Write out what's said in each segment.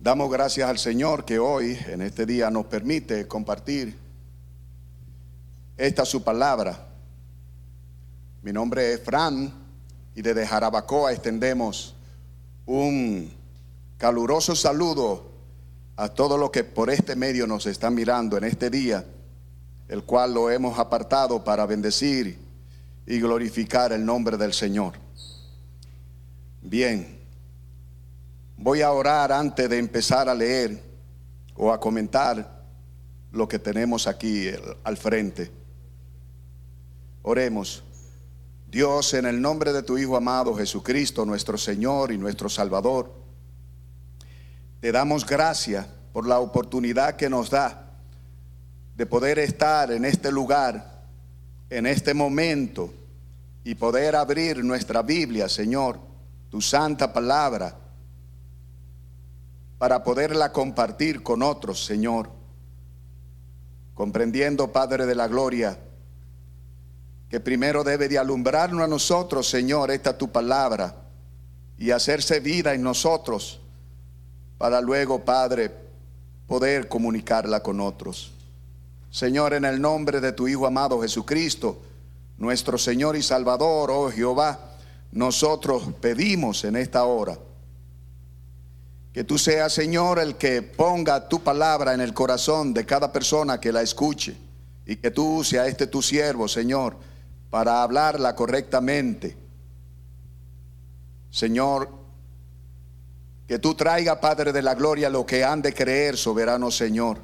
Damos gracias al Señor que hoy, en este día, nos permite compartir esta su palabra. Mi nombre es Fran y desde Jarabacoa extendemos un caluroso saludo a todos los que por este medio nos están mirando en este día, el cual lo hemos apartado para bendecir y glorificar el nombre del Señor. Bien. Voy a orar antes de empezar a leer o a comentar lo que tenemos aquí al frente. Oremos. Dios, en el nombre de tu Hijo amado Jesucristo, nuestro Señor y nuestro Salvador, te damos gracias por la oportunidad que nos da de poder estar en este lugar, en este momento, y poder abrir nuestra Biblia, Señor, tu santa palabra para poderla compartir con otros, Señor. Comprendiendo, Padre de la Gloria, que primero debe de alumbrarnos a nosotros, Señor, esta tu palabra y hacerse vida en nosotros para luego, Padre, poder comunicarla con otros. Señor, en el nombre de tu Hijo amado Jesucristo, nuestro Señor y Salvador, oh Jehová, nosotros pedimos en esta hora que tú seas, Señor, el que ponga tu palabra en el corazón de cada persona que la escuche. Y que tú seas este tu siervo, Señor, para hablarla correctamente. Señor, que tú traiga, Padre de la Gloria, lo que han de creer, soberano Señor.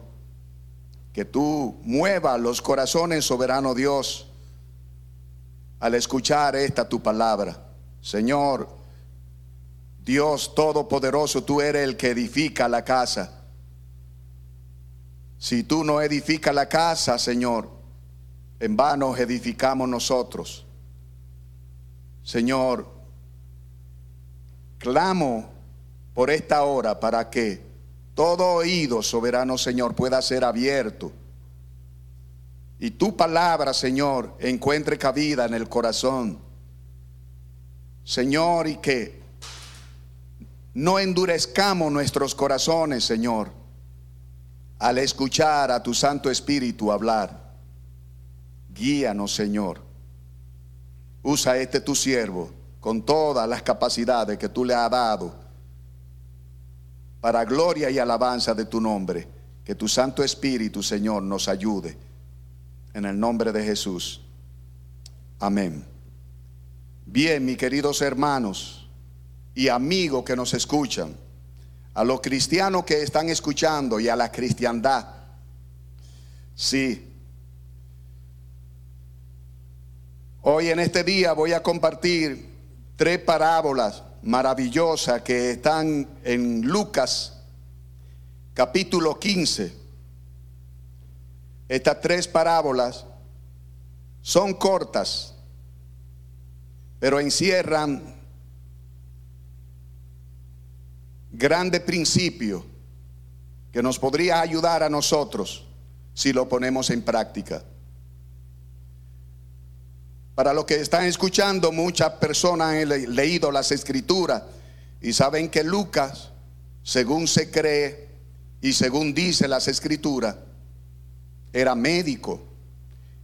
Que tú mueva los corazones, soberano Dios, al escuchar esta tu palabra. Señor, Dios Todopoderoso, tú eres el que edifica la casa. Si tú no edificas la casa, Señor, en vano edificamos nosotros. Señor, clamo por esta hora para que todo oído, soberano Señor, pueda ser abierto. Y tu palabra, Señor, encuentre cabida en el corazón. Señor, y que no endurezcamos nuestros corazones, Señor, al escuchar a tu Santo Espíritu hablar. Guíanos, Señor. Usa este tu siervo con todas las capacidades que tú le has dado para gloria y alabanza de tu nombre. Que tu Santo Espíritu, Señor, nos ayude. En el nombre de Jesús. Amén. Bien, mis queridos hermanos y amigos que nos escuchan, a los cristianos que están escuchando y a la cristiandad. Sí. Hoy en este día voy a compartir tres parábolas maravillosas que están en Lucas capítulo 15. Estas tres parábolas son cortas, pero encierran grande principio que nos podría ayudar a nosotros si lo ponemos en práctica. Para los que están escuchando, muchas personas han leído las escrituras y saben que Lucas, según se cree y según dice las escrituras, era médico.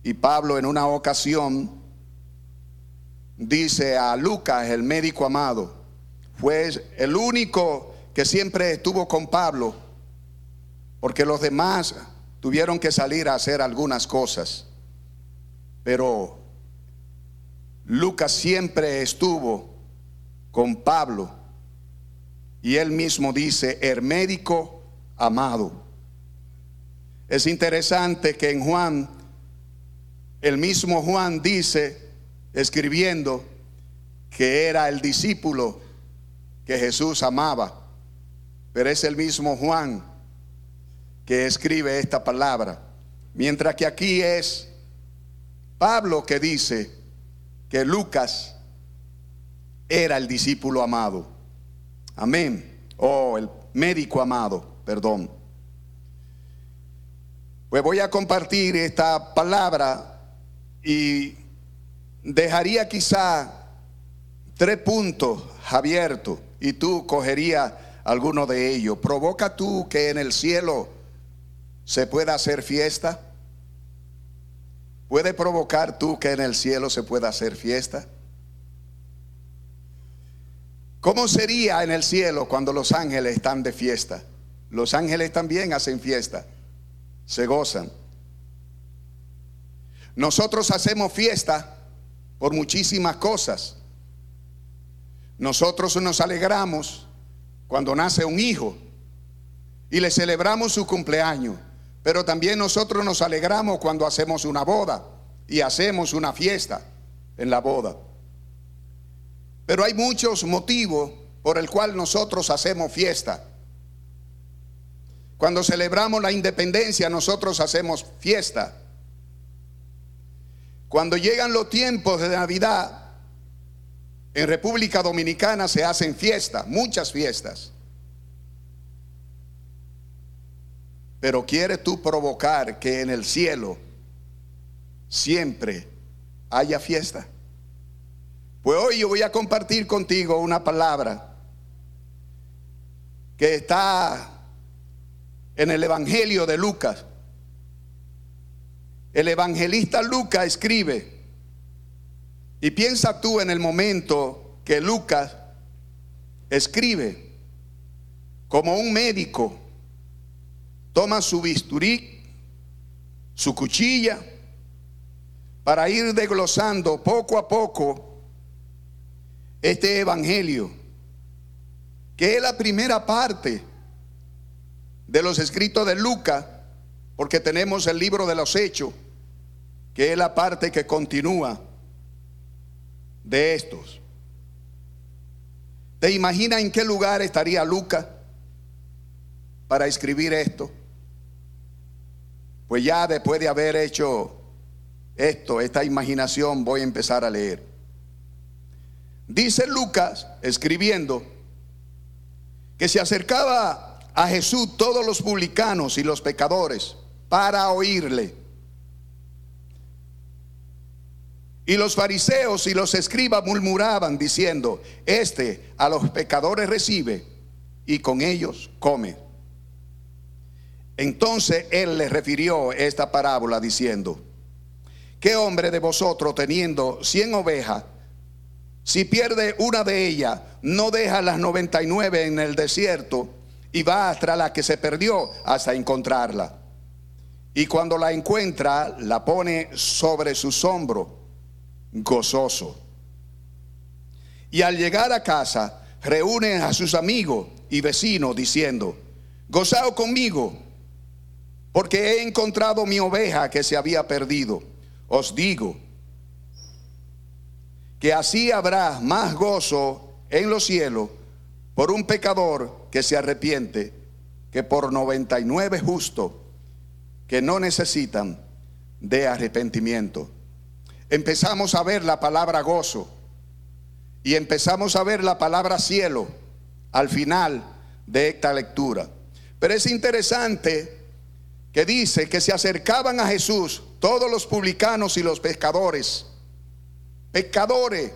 Y Pablo en una ocasión dice a Lucas, el médico amado, fue el único que siempre estuvo con Pablo, porque los demás tuvieron que salir a hacer algunas cosas. Pero Lucas siempre estuvo con Pablo y él mismo dice, el médico amado. Es interesante que en Juan, el mismo Juan dice, escribiendo, que era el discípulo que Jesús amaba. Pero es el mismo Juan que escribe esta palabra. Mientras que aquí es Pablo que dice que Lucas era el discípulo amado. Amén. O oh, el médico amado, perdón. Pues voy a compartir esta palabra y dejaría quizá tres puntos abiertos y tú cogerías alguno de ellos. ¿Provoca tú que en el cielo se pueda hacer fiesta? ¿Puede provocar tú que en el cielo se pueda hacer fiesta? ¿Cómo sería en el cielo cuando los ángeles están de fiesta? Los ángeles también hacen fiesta, se gozan. Nosotros hacemos fiesta por muchísimas cosas. Nosotros nos alegramos cuando nace un hijo y le celebramos su cumpleaños, pero también nosotros nos alegramos cuando hacemos una boda y hacemos una fiesta en la boda. Pero hay muchos motivos por el cual nosotros hacemos fiesta. Cuando celebramos la independencia, nosotros hacemos fiesta. Cuando llegan los tiempos de Navidad, en República Dominicana se hacen fiestas, muchas fiestas. Pero ¿quieres tú provocar que en el cielo siempre haya fiesta? Pues hoy yo voy a compartir contigo una palabra que está en el Evangelio de Lucas. El evangelista Lucas escribe, y piensa tú en el momento que Lucas escribe, como un médico, toma su bisturí, su cuchilla, para ir desglosando poco a poco este Evangelio, que es la primera parte de los escritos de Lucas, porque tenemos el libro de los hechos, que es la parte que continúa de estos. ¿Te imaginas en qué lugar estaría Lucas para escribir esto? Pues ya después de haber hecho esto, esta imaginación, voy a empezar a leer. Dice Lucas, escribiendo, que se acercaba a Jesús todos los publicanos y los pecadores para oírle. Y los fariseos y los escribas murmuraban diciendo, este a los pecadores recibe y con ellos come. Entonces él les refirió esta parábola diciendo, ¿qué hombre de vosotros teniendo cien ovejas si pierde una de ellas, no deja las 99 en el desierto y va hasta la que se perdió hasta encontrarla. Y cuando la encuentra, la pone sobre sus hombros, gozoso. Y al llegar a casa, reúne a sus amigos y vecinos diciendo, gozado conmigo, porque he encontrado mi oveja que se había perdido. Os digo, que así habrá más gozo en los cielos por un pecador que se arrepiente que por 99 justos que no necesitan de arrepentimiento. Empezamos a ver la palabra gozo y empezamos a ver la palabra cielo al final de esta lectura. Pero es interesante que dice que se acercaban a Jesús todos los publicanos y los pescadores pecadores,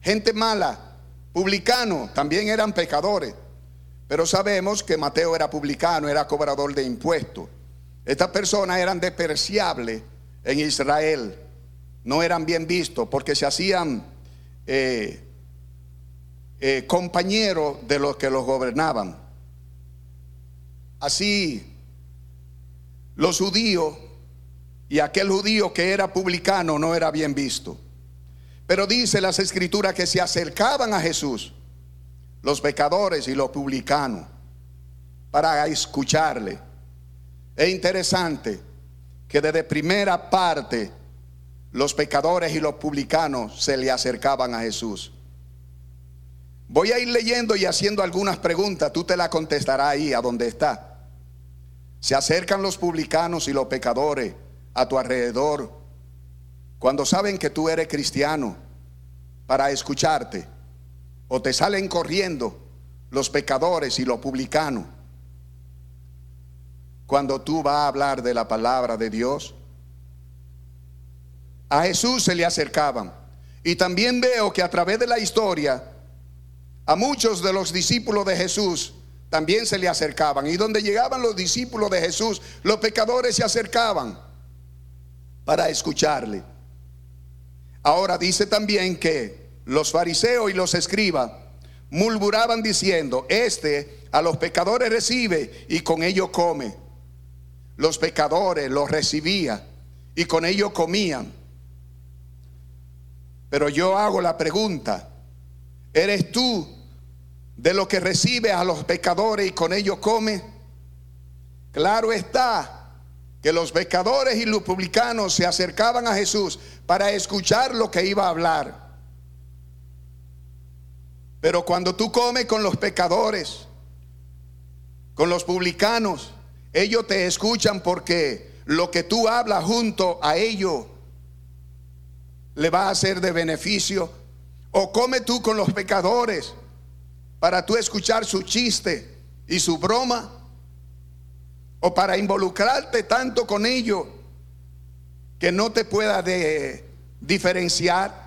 gente mala, publicanos, también eran pecadores. Pero sabemos que Mateo era publicano, era cobrador de impuestos. Estas personas eran despreciables en Israel, no eran bien vistos porque se hacían eh, eh, compañeros de los que los gobernaban. Así, los judíos y aquel judío que era publicano no era bien visto. Pero dice las escrituras que se acercaban a Jesús los pecadores y los publicanos para escucharle. Es interesante que desde primera parte los pecadores y los publicanos se le acercaban a Jesús. Voy a ir leyendo y haciendo algunas preguntas, tú te las contestarás ahí a donde está. Se acercan los publicanos y los pecadores a tu alrededor cuando saben que tú eres cristiano para escucharte, o te salen corriendo los pecadores y los publicanos, cuando tú vas a hablar de la palabra de Dios. A Jesús se le acercaban. Y también veo que a través de la historia, a muchos de los discípulos de Jesús también se le acercaban. Y donde llegaban los discípulos de Jesús, los pecadores se acercaban para escucharle. Ahora dice también que los fariseos y los escribas murmuraban diciendo, este a los pecadores recibe y con ellos come. Los pecadores los recibía y con ellos comían. Pero yo hago la pregunta, ¿eres tú de lo que recibe a los pecadores y con ellos come? Claro está que los pecadores y los publicanos se acercaban a Jesús para escuchar lo que iba a hablar. Pero cuando tú comes con los pecadores, con los publicanos, ellos te escuchan porque lo que tú hablas junto a ellos le va a ser de beneficio. O come tú con los pecadores para tú escuchar su chiste y su broma. O para involucrarte tanto con ellos que no te pueda diferenciar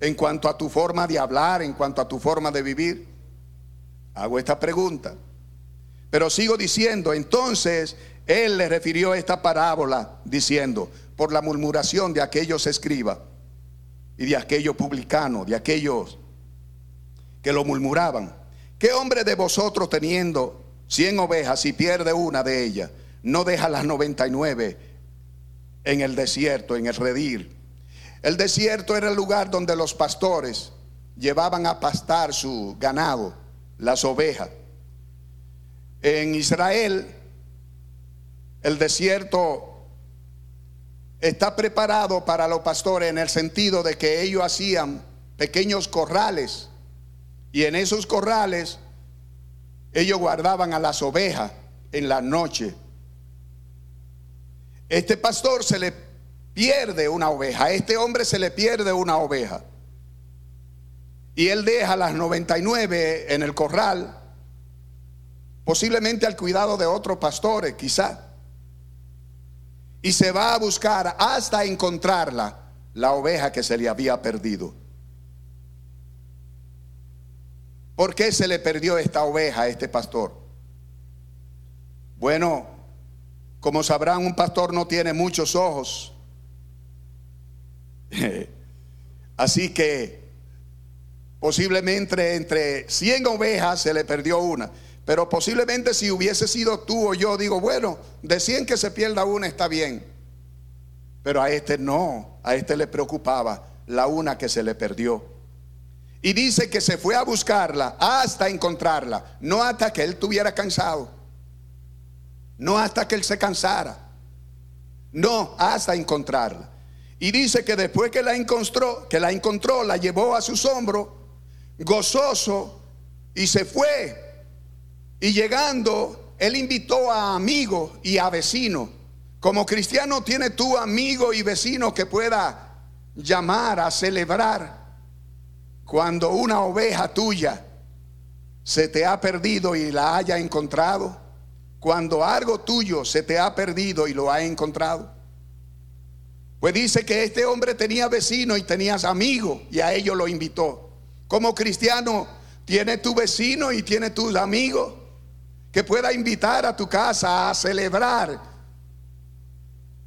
en cuanto a tu forma de hablar, en cuanto a tu forma de vivir. Hago esta pregunta. Pero sigo diciendo, entonces él le refirió esta parábola diciendo, por la murmuración de aquellos escribas y de aquellos publicanos, de aquellos que lo murmuraban. ¿Qué hombre de vosotros teniendo cien ovejas y pierde una de ellas, no deja las 99 en el desierto, en el redir? El desierto era el lugar donde los pastores llevaban a pastar su ganado, las ovejas. En Israel, el desierto está preparado para los pastores en el sentido de que ellos hacían pequeños corrales y en esos corrales ellos guardaban a las ovejas en la noche. Este pastor se le pierde una oveja, a este hombre se le pierde una oveja. Y él deja las 99 en el corral, posiblemente al cuidado de otros pastores, quizá y se va a buscar hasta encontrarla, la oveja que se le había perdido. ¿Por qué se le perdió esta oveja a este pastor? Bueno, como sabrán, un pastor no tiene muchos ojos. Así que posiblemente entre 100 ovejas se le perdió una. Pero posiblemente si hubiese sido tú o yo, digo, bueno, de 100 que se pierda una está bien. Pero a este no, a este le preocupaba la una que se le perdió. Y dice que se fue a buscarla hasta encontrarla, no hasta que él tuviera cansado, no hasta que él se cansara, no, hasta encontrarla. Y dice que después que la encontró, que la encontró, la llevó a sus hombros, gozoso, y se fue y llegando, él invitó a amigos y a vecinos. Como cristiano tiene tu amigo y vecino que pueda llamar a celebrar cuando una oveja tuya se te ha perdido y la haya encontrado. Cuando algo tuyo se te ha perdido y lo ha encontrado. Pues dice que este hombre tenía vecino y tenías amigos y a ellos lo invitó. Como cristiano, tiene tu vecino y tiene tus amigos que pueda invitar a tu casa a celebrar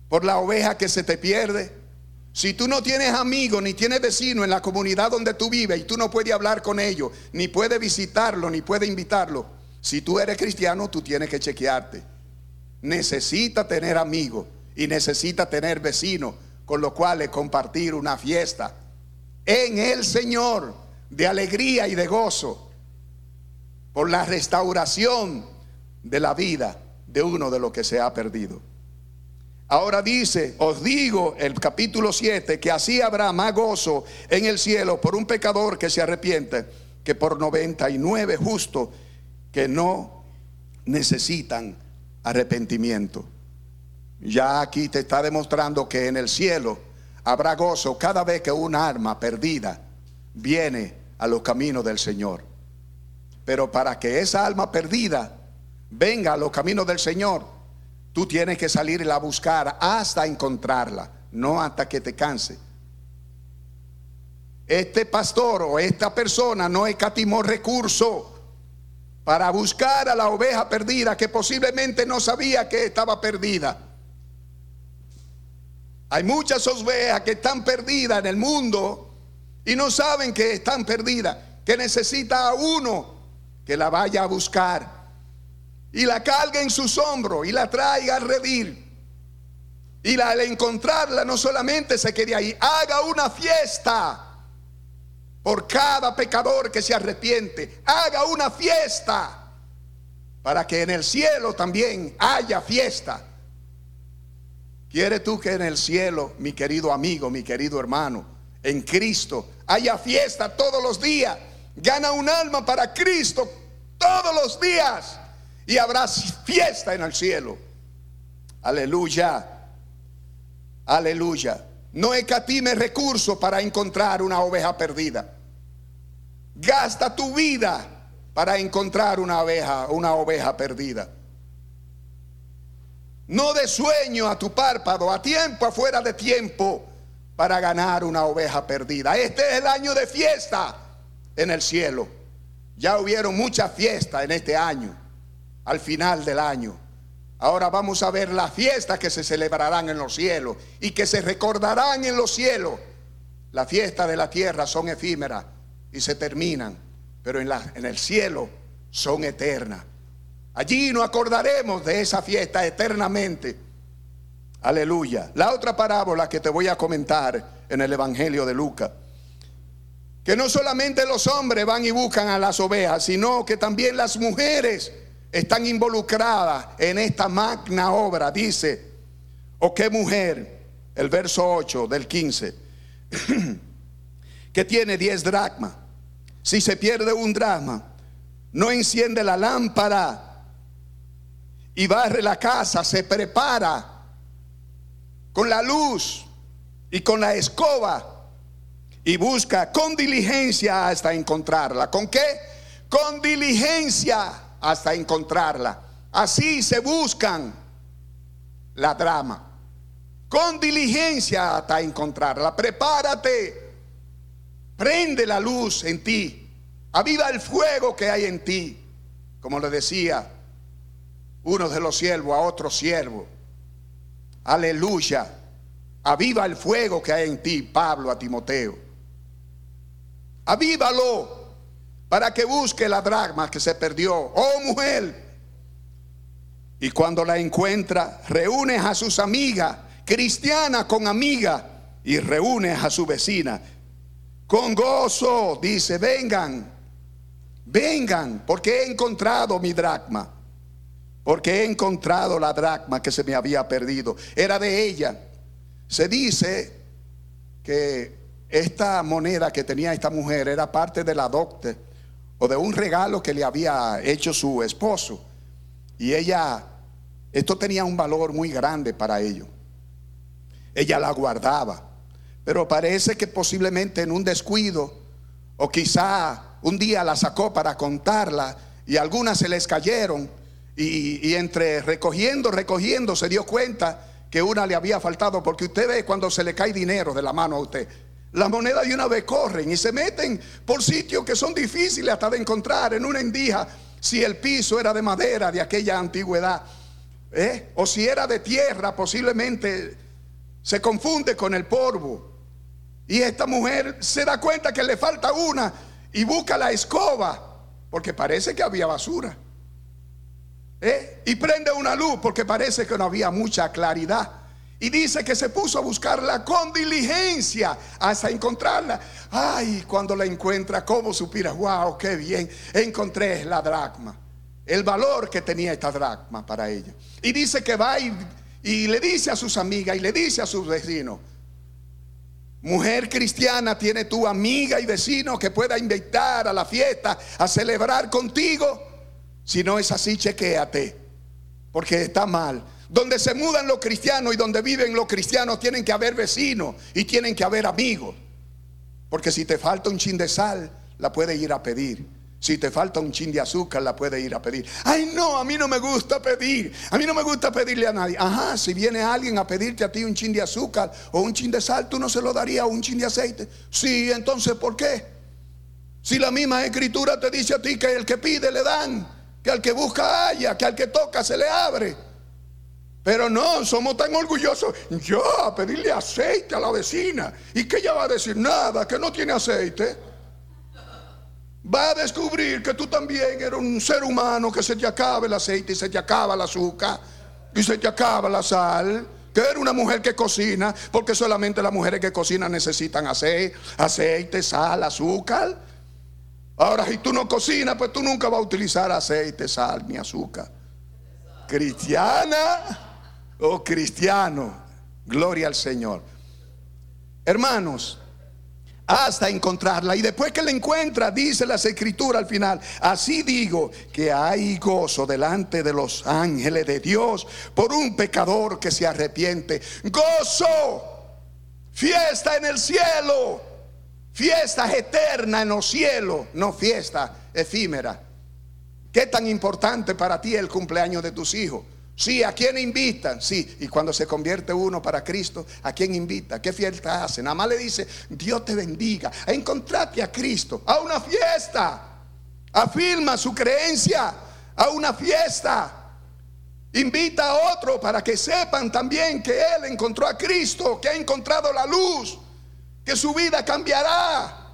por la oveja que se te pierde. Si tú no tienes amigos ni tienes vecinos en la comunidad donde tú vives y tú no puedes hablar con ellos, ni puedes visitarlo, ni puedes invitarlo, si tú eres cristiano, tú tienes que chequearte. Necesita tener amigos y necesita tener vecinos con los cuales compartir una fiesta en el Señor de alegría y de gozo por la restauración de la vida de uno de los que se ha perdido. Ahora dice, os digo el capítulo 7, que así habrá más gozo en el cielo por un pecador que se arrepiente que por 99 justos que no necesitan arrepentimiento. Ya aquí te está demostrando que en el cielo habrá gozo cada vez que un alma perdida viene a los caminos del Señor. Pero para que esa alma perdida venga a los caminos del Señor, tú tienes que salir a buscar hasta encontrarla, no hasta que te canse. Este pastor o esta persona no escatimó recurso para buscar a la oveja perdida que posiblemente no sabía que estaba perdida. Hay muchas ovejas que están perdidas en el mundo y no saben que están perdidas, que necesita a uno que la vaya a buscar y la cargue en sus hombros y la traiga a redil. Y al encontrarla no solamente se quede ahí, haga una fiesta por cada pecador que se arrepiente. Haga una fiesta para que en el cielo también haya fiesta. ¿Quieres tú que en el cielo, mi querido amigo, mi querido hermano, en Cristo, haya fiesta todos los días? Gana un alma para Cristo todos los días y habrá fiesta en el cielo. Aleluya. Aleluya. No escatime recursos para encontrar una oveja perdida. Gasta tu vida para encontrar una oveja, una oveja perdida. No de sueño a tu párpado, a tiempo, afuera de tiempo, para ganar una oveja perdida. Este es el año de fiesta en el cielo. Ya hubieron muchas fiestas en este año, al final del año. Ahora vamos a ver las fiestas que se celebrarán en los cielos y que se recordarán en los cielos. Las fiestas de la tierra son efímeras y se terminan, pero en, la, en el cielo son eternas. Allí nos acordaremos de esa fiesta eternamente. Aleluya. La otra parábola que te voy a comentar en el Evangelio de Lucas. Que no solamente los hombres van y buscan a las ovejas, sino que también las mujeres están involucradas en esta magna obra. Dice, o qué mujer, el verso 8 del 15, que tiene 10 dracmas. Si se pierde un dracma, no enciende la lámpara y barre la casa, se prepara con la luz y con la escoba y busca con diligencia hasta encontrarla. ¿Con qué? Con diligencia hasta encontrarla. Así se buscan la drama. Con diligencia hasta encontrarla. Prepárate. Prende la luz en ti. Aviva el fuego que hay en ti. Como le decía uno de los siervos a otro siervo. Aleluya. Aviva el fuego que hay en ti, Pablo, a Timoteo. Avívalo para que busque la dragma que se perdió. Oh mujer. Y cuando la encuentra, reúne a sus amigas, cristiana con amiga, y reúne a su vecina. Con gozo, dice, vengan, vengan, porque he encontrado mi dracma porque he encontrado la dracma que se me había perdido. Era de ella. Se dice que esta moneda que tenía esta mujer era parte de la docte o de un regalo que le había hecho su esposo. Y ella, esto tenía un valor muy grande para ello. Ella la guardaba. Pero parece que posiblemente en un descuido o quizá un día la sacó para contarla y algunas se les cayeron y, entre recogiendo, recogiendo, se dio cuenta que una le había faltado, porque usted ve cuando se le cae dinero de la mano a usted. Las monedas de una vez corren y se meten por sitios que son difíciles hasta de encontrar en una endija, si el piso era de madera de aquella antigüedad, ¿eh? o si era de tierra, posiblemente se confunde con el polvo. Y esta mujer se da cuenta que le falta una y busca la escoba, porque parece que había basura. ¿Eh? Y prende una luz porque parece que no había mucha claridad. Y dice que se puso a buscarla con diligencia hasta encontrarla. Ay, cuando la encuentra, ¿cómo supira? Wow, qué bien. Encontré la dracma. El valor que tenía esta dracma para ella. Y dice que va y, y le dice a sus amigas y le dice a sus vecinos. Mujer cristiana, ¿tiene tu amiga y vecino que pueda invitar a la fiesta a celebrar contigo? Si no es así, chequéate, porque está mal. Donde se mudan los cristianos y donde viven los cristianos tienen que haber vecinos y tienen que haber amigos. Porque si te falta un chin de sal, la puede ir a pedir. Si te falta un chin de azúcar, la puede ir a pedir. Ay, no, a mí no me gusta pedir. A mí no me gusta pedirle a nadie. Ajá, si viene alguien a pedirte a ti un chin de azúcar o un chin de sal, tú no se lo darías un chin de aceite. Sí, entonces, ¿por qué? Si la misma escritura te dice a ti que el que pide le dan que al que busca haya, que al que toca se le abre. Pero no, somos tan orgullosos. Yo pedirle aceite a la vecina. ¿Y que ella va a decir? Nada, que no tiene aceite. Va a descubrir que tú también eres un ser humano, que se te acaba el aceite y se te acaba el azúcar y se te acaba la sal. Que eres una mujer que cocina, porque solamente las mujeres que cocinan necesitan aceite, aceite, sal, azúcar. Ahora, si tú no cocinas, pues tú nunca vas a utilizar aceite, sal ni azúcar. Cristiana oh cristiano, gloria al Señor. Hermanos, hasta encontrarla. Y después que la encuentra, dice las escrituras al final, así digo que hay gozo delante de los ángeles de Dios por un pecador que se arrepiente. Gozo, fiesta en el cielo, fiesta eterna en los cielos, no fiesta efímera. ¿Qué tan importante para ti el cumpleaños de tus hijos? Sí, ¿a quién invitan? Sí, y cuando se convierte uno para Cristo, ¿a quién invita? ¿Qué fiesta hace? Nada más le dice, Dios te bendiga, encontrate a Cristo, a una fiesta. Afirma su creencia a una fiesta. Invita a otro para que sepan también que Él encontró a Cristo, que ha encontrado la luz, que su vida cambiará.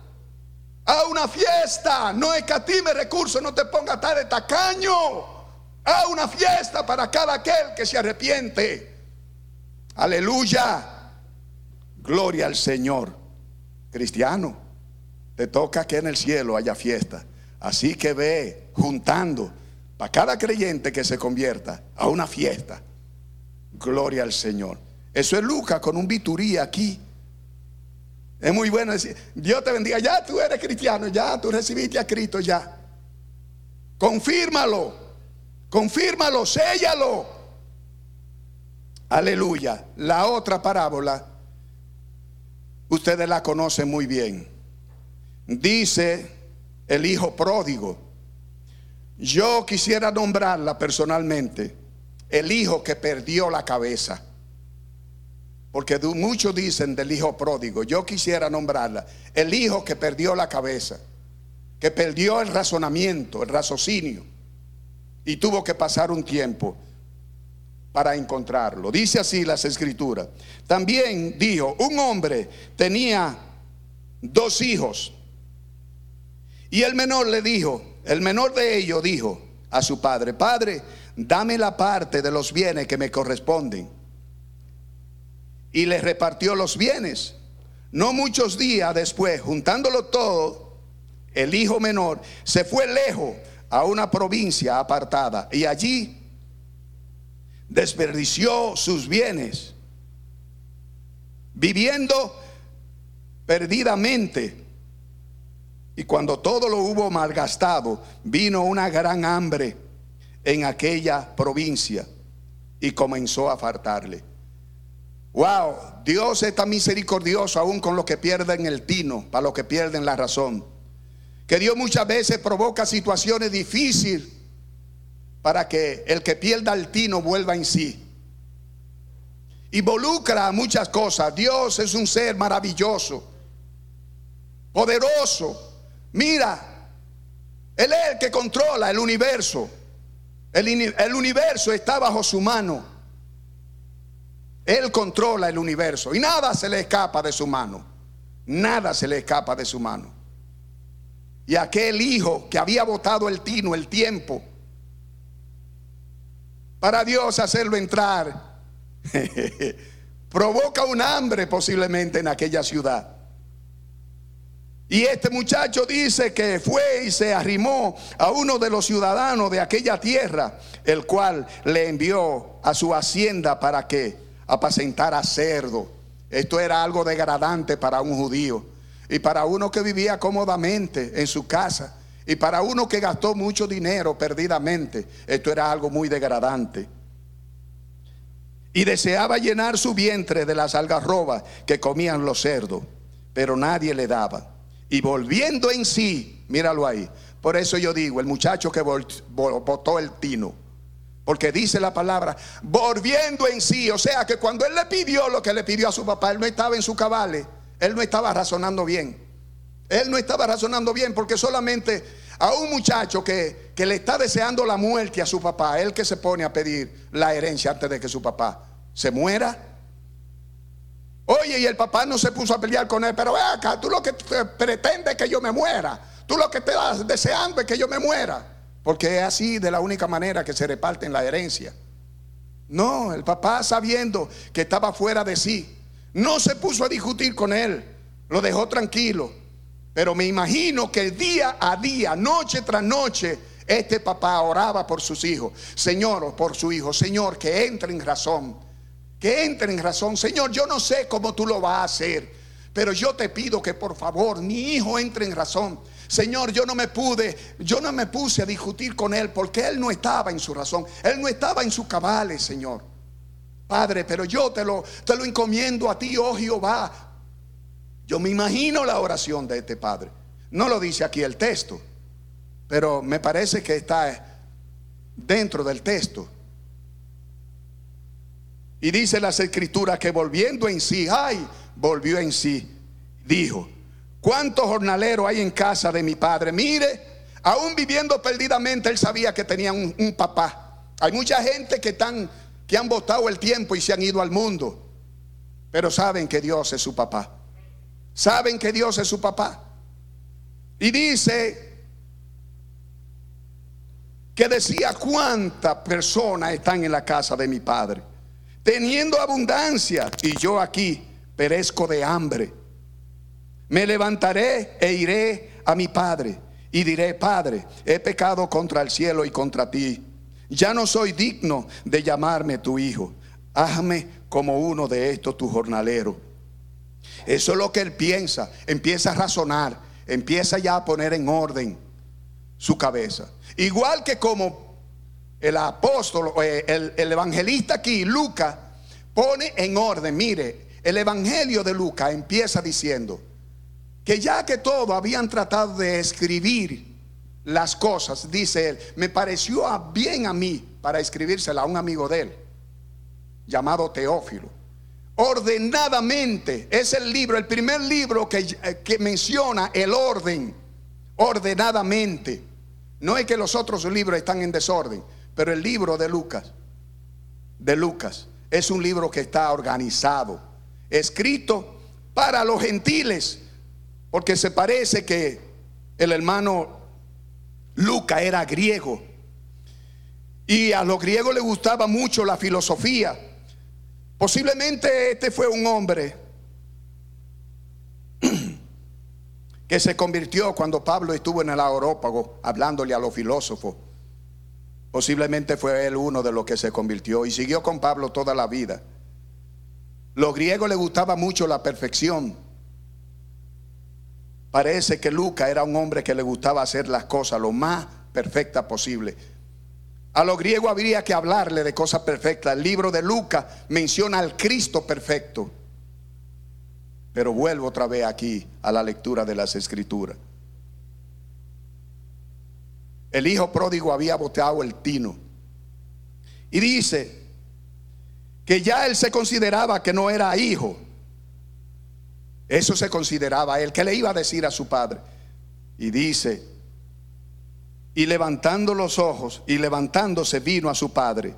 A una fiesta, no escatime recursos, no te ponga tal de tacaño. A una fiesta para cada aquel que se arrepiente. Aleluya. Gloria al Señor. Cristiano, te toca que en el cielo haya fiesta. Así que ve juntando para cada creyente que se convierta a una fiesta. Gloria al Señor. Eso es Lucas con un biturí aquí. Es muy bueno decir, Dios te bendiga, ya tú eres cristiano, ya tú recibiste a Cristo, ya. Confírmalo. Confírmalo, séllalo. Aleluya. La otra parábola, ustedes la conocen muy bien. Dice el hijo pródigo. Yo quisiera nombrarla personalmente el hijo que perdió la cabeza. Porque muchos dicen del hijo pródigo. Yo quisiera nombrarla el hijo que perdió la cabeza. Que perdió el razonamiento, el raciocinio y tuvo que pasar un tiempo para encontrarlo. Dice así las escrituras. También dijo, un hombre tenía dos hijos y el menor le dijo, el menor de ellos dijo a su padre, padre, dame la parte de los bienes que me corresponden. Y le repartió los bienes. No muchos días después, juntándolo todo, el hijo menor se fue lejos a una provincia apartada y allí desperdició sus bienes, viviendo perdidamente. Y cuando todo lo hubo malgastado, vino una gran hambre en aquella provincia y comenzó a faltarle. Wow, Dios está misericordioso aún con los que pierden el tino, para los que pierden la razón que Dios muchas veces provoca situaciones difíciles para que el que pierda el tino vuelva en sí. Involucra muchas cosas. Dios es un ser maravilloso, poderoso. Mira, Él es el que controla el universo. El, el universo está bajo su mano. Él controla el universo y nada se le escapa de su mano. Nada se le escapa de su mano. Y aquel hijo que había botado el tino, el tiempo, para Dios hacerlo entrar, provoca un hambre posiblemente en aquella ciudad. Y este muchacho dice que fue y se arrimó a uno de los ciudadanos de aquella tierra, el cual le envió a su hacienda para que apacentara cerdo. Esto era algo degradante para un judío. Y para uno que vivía cómodamente en su casa. Y para uno que gastó mucho dinero perdidamente. Esto era algo muy degradante. Y deseaba llenar su vientre de las algarrobas que comían los cerdos. Pero nadie le daba. Y volviendo en sí, míralo ahí. Por eso yo digo, el muchacho que botó el tino. Porque dice la palabra, volviendo en sí. O sea que cuando él le pidió lo que le pidió a su papá, él no estaba en su cabales él no estaba razonando bien. Él no estaba razonando bien porque solamente a un muchacho que, que le está deseando la muerte a su papá, él que se pone a pedir la herencia antes de que su papá se muera. Oye, y el papá no se puso a pelear con él, pero ve acá, tú lo que pretendes que yo me muera, tú lo que te estás deseando es que yo me muera, porque es así de la única manera que se reparten la herencia. No, el papá sabiendo que estaba fuera de sí, no se puso a discutir con él, lo dejó tranquilo. Pero me imagino que día a día, noche tras noche, este papá oraba por sus hijos. Señor, por su hijo. Señor, que entre en razón. Que entre en razón. Señor, yo no sé cómo tú lo vas a hacer. Pero yo te pido que por favor mi hijo entre en razón. Señor, yo no me pude, yo no me puse a discutir con él porque él no estaba en su razón. Él no estaba en sus cabales, Señor. Padre, pero yo te lo, te lo encomiendo a ti, oh Jehová. Yo me imagino la oración de este padre. No lo dice aquí el texto, pero me parece que está dentro del texto. Y dice las escrituras que volviendo en sí, ay, volvió en sí, dijo, ¿cuántos jornaleros hay en casa de mi padre? Mire, aún viviendo perdidamente, él sabía que tenía un, un papá. Hay mucha gente que, están, que han botado el tiempo y se han ido al mundo, pero saben que Dios es su papá saben que Dios es su papá. Y dice que decía cuántas personas están en la casa de mi padre, teniendo abundancia, y yo aquí perezco de hambre. Me levantaré e iré a mi padre y diré, Padre, he pecado contra el cielo y contra ti. Ya no soy digno de llamarme tu hijo. Hazme como uno de estos tus jornaleros. Eso es lo que él piensa. Empieza a razonar. Empieza ya a poner en orden su cabeza. Igual que como el apóstol, eh, el, el evangelista aquí, Lucas, pone en orden. Mire, el evangelio de Lucas empieza diciendo que ya que todos habían tratado de escribir las cosas, dice él, me pareció bien a mí para escribírsela a un amigo de él, llamado Teófilo ordenadamente. Es el libro, el primer libro que, eh, que, menciona el orden, ordenadamente. No es que los otros libros están en desorden, pero el libro de Lucas, de Lucas, es un libro que está organizado, escrito para los gentiles, porque se parece que el hermano Lucas era griego. Y a los griegos les gustaba mucho la filosofía. Posiblemente este fue un hombre que se convirtió cuando Pablo estuvo en el aerópago hablándole a los filósofos. Posiblemente fue él uno de los que se convirtió y siguió con Pablo toda la vida. Los griegos le gustaba mucho la perfección. Parece que Lucas era un hombre que le gustaba hacer las cosas lo más perfectas posible. A los griegos habría que hablarle de cosas perfectas. El libro de Lucas menciona al Cristo perfecto. Pero vuelvo otra vez aquí a la lectura de las escrituras. El hijo pródigo había boteado el tino. Y dice que ya él se consideraba que no era hijo. Eso se consideraba él. ¿Qué le iba a decir a su padre? Y dice y levantando los ojos y levantándose vino a su padre.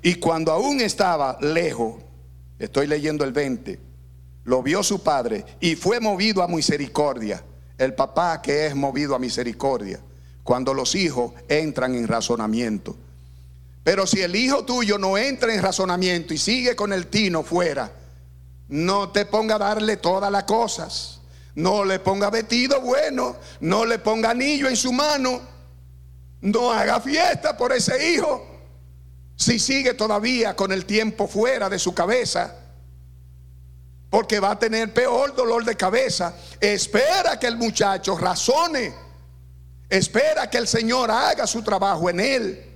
Y cuando aún estaba lejos, estoy leyendo el 20, lo vio su padre y fue movido a misericordia. El papá que es movido a misericordia. Cuando los hijos entran en razonamiento. Pero si el hijo tuyo no entra en razonamiento y sigue con el tino fuera, no te ponga a darle todas las cosas. No le ponga vestido bueno, no le ponga anillo en su mano, no haga fiesta por ese hijo. Si sigue todavía con el tiempo fuera de su cabeza, porque va a tener peor dolor de cabeza. Espera que el muchacho razone. Espera que el Señor haga su trabajo en él.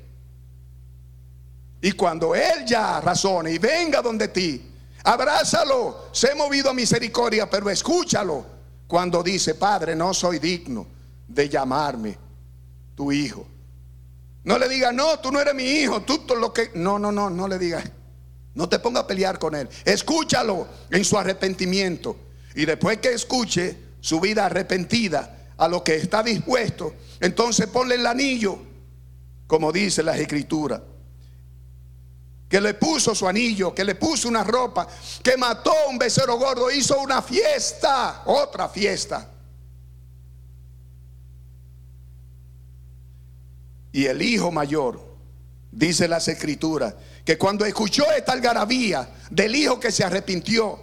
Y cuando él ya razone y venga donde ti, abrázalo. Sé movido a misericordia, pero escúchalo cuando dice, Padre, no soy digno de llamarme tu hijo. No le diga, no, tú no eres mi hijo, tú todo lo que... No, no, no, no le diga. No te ponga a pelear con él. Escúchalo en su arrepentimiento. Y después que escuche su vida arrepentida, a lo que está dispuesto, entonces ponle el anillo, como dice las escrituras. Que le puso su anillo, que le puso una ropa, que mató a un becerro gordo, hizo una fiesta, otra fiesta. Y el hijo mayor, dice las escrituras, que cuando escuchó esta algarabía del hijo que se arrepintió,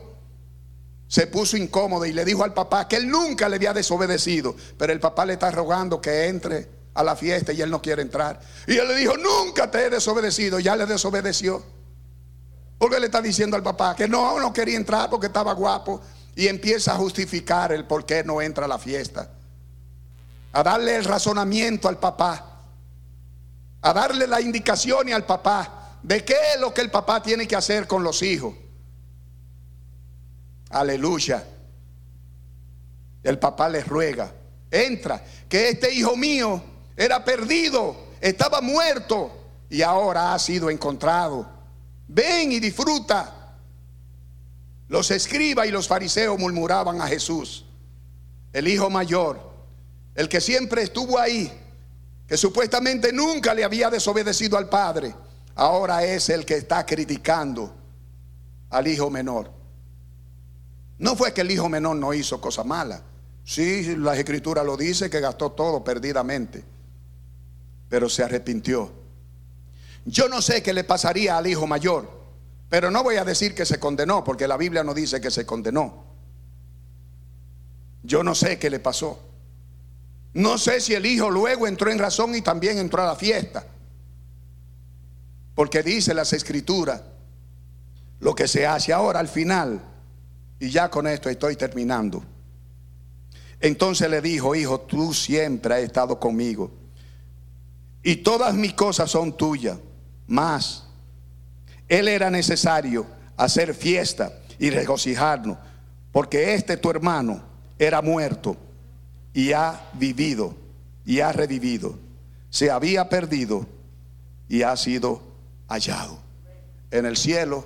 se puso incómodo y le dijo al papá que él nunca le había desobedecido, pero el papá le está rogando que entre a la fiesta y él no quiere entrar. Y él le dijo, nunca te he desobedecido, ya le desobedeció. Porque le está diciendo al papá que no, no quería entrar porque estaba guapo y empieza a justificar el por qué no entra a la fiesta. A darle el razonamiento al papá a darle la indicación al papá de qué es lo que el papá tiene que hacer con los hijos. Aleluya. El papá les ruega, entra, que este hijo mío era perdido, estaba muerto y ahora ha sido encontrado. Ven y disfruta. Los escribas y los fariseos murmuraban a Jesús, el hijo mayor, el que siempre estuvo ahí, que supuestamente nunca le había desobedecido al padre, ahora es el que está criticando al hijo menor. No fue que el hijo menor no hizo cosa mala. Sí, la escritura lo dice que gastó todo perdidamente, pero se arrepintió. Yo no sé qué le pasaría al hijo mayor, pero no voy a decir que se condenó, porque la Biblia no dice que se condenó. Yo no sé qué le pasó. No sé si el hijo luego entró en razón y también entró a la fiesta. Porque dice las escrituras lo que se hace ahora al final. Y ya con esto estoy terminando. Entonces le dijo, hijo, tú siempre has estado conmigo. Y todas mis cosas son tuyas. Más, él era necesario hacer fiesta y regocijarnos. Porque este tu hermano era muerto y ha vivido y ha revivido. Se había perdido y ha sido hallado. En el cielo,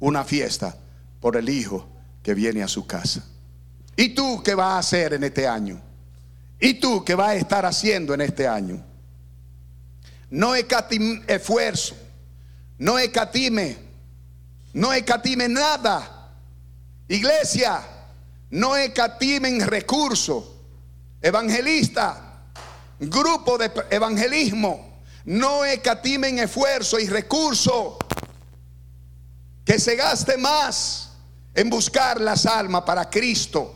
una fiesta por el Hijo que viene a su casa. ¿Y tú qué vas a hacer en este año? ¿Y tú qué vas a estar haciendo en este año? No escatime esfuerzo, no escatime, no escatime nada. Iglesia, no escatimen recursos Evangelista, grupo de evangelismo, no escatimen esfuerzo y recurso. Que se gaste más en buscar las almas para Cristo.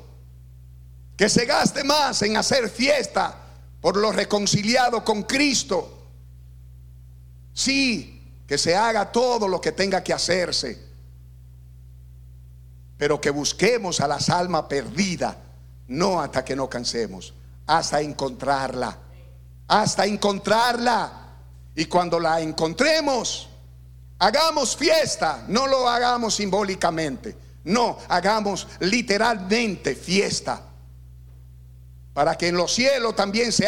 Que se gaste más en hacer fiesta por los reconciliados con Cristo. Sí, que se haga todo lo que tenga que hacerse. Pero que busquemos a las almas perdidas no hasta que no cansemos, hasta encontrarla. Hasta encontrarla. Y cuando la encontremos, hagamos fiesta. No lo hagamos simbólicamente. No, hagamos literalmente fiesta. Para que en los cielos también se,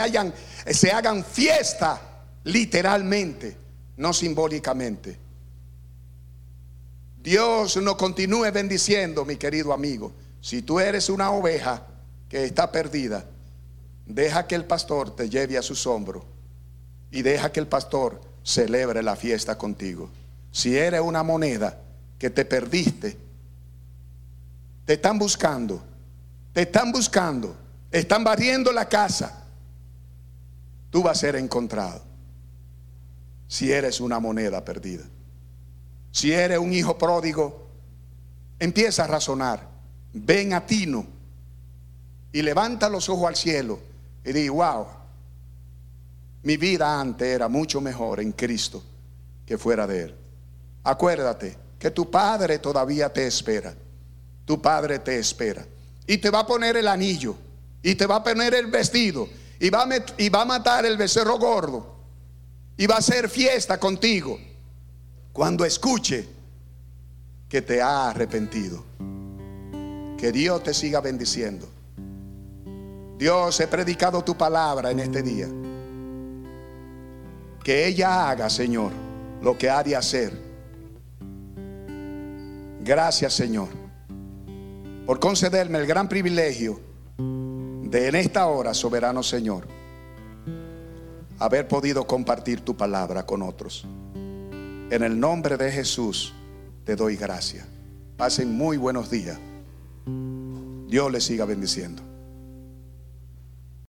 se hagan fiesta literalmente, no simbólicamente. Dios nos continúe bendiciendo, mi querido amigo. Si tú eres una oveja, que está perdida, deja que el pastor te lleve a su hombros y deja que el pastor celebre la fiesta contigo. Si eres una moneda que te perdiste, te están buscando, te están buscando, están barriendo la casa, tú vas a ser encontrado. Si eres una moneda perdida, si eres un hijo pródigo, empieza a razonar, ven a Tino y levanta los ojos al cielo y di, wow, mi vida antes era mucho mejor en Cristo que fuera de Él. Acuérdate que tu Padre todavía te espera. Tu Padre te espera. Y te va a poner el anillo. Y te va a poner el vestido. Y va a, y va a matar el becerro gordo. Y va a hacer fiesta contigo. Cuando escuche que te ha arrepentido. Que Dios te siga bendiciendo. Dios, he predicado tu palabra en este día. Que ella haga, Señor, lo que ha de hacer. Gracias, Señor, por concederme el gran privilegio de en esta hora, soberano Señor, haber podido compartir tu palabra con otros. En el nombre de Jesús te doy gracias. Pasen muy buenos días. Dios les siga bendiciendo.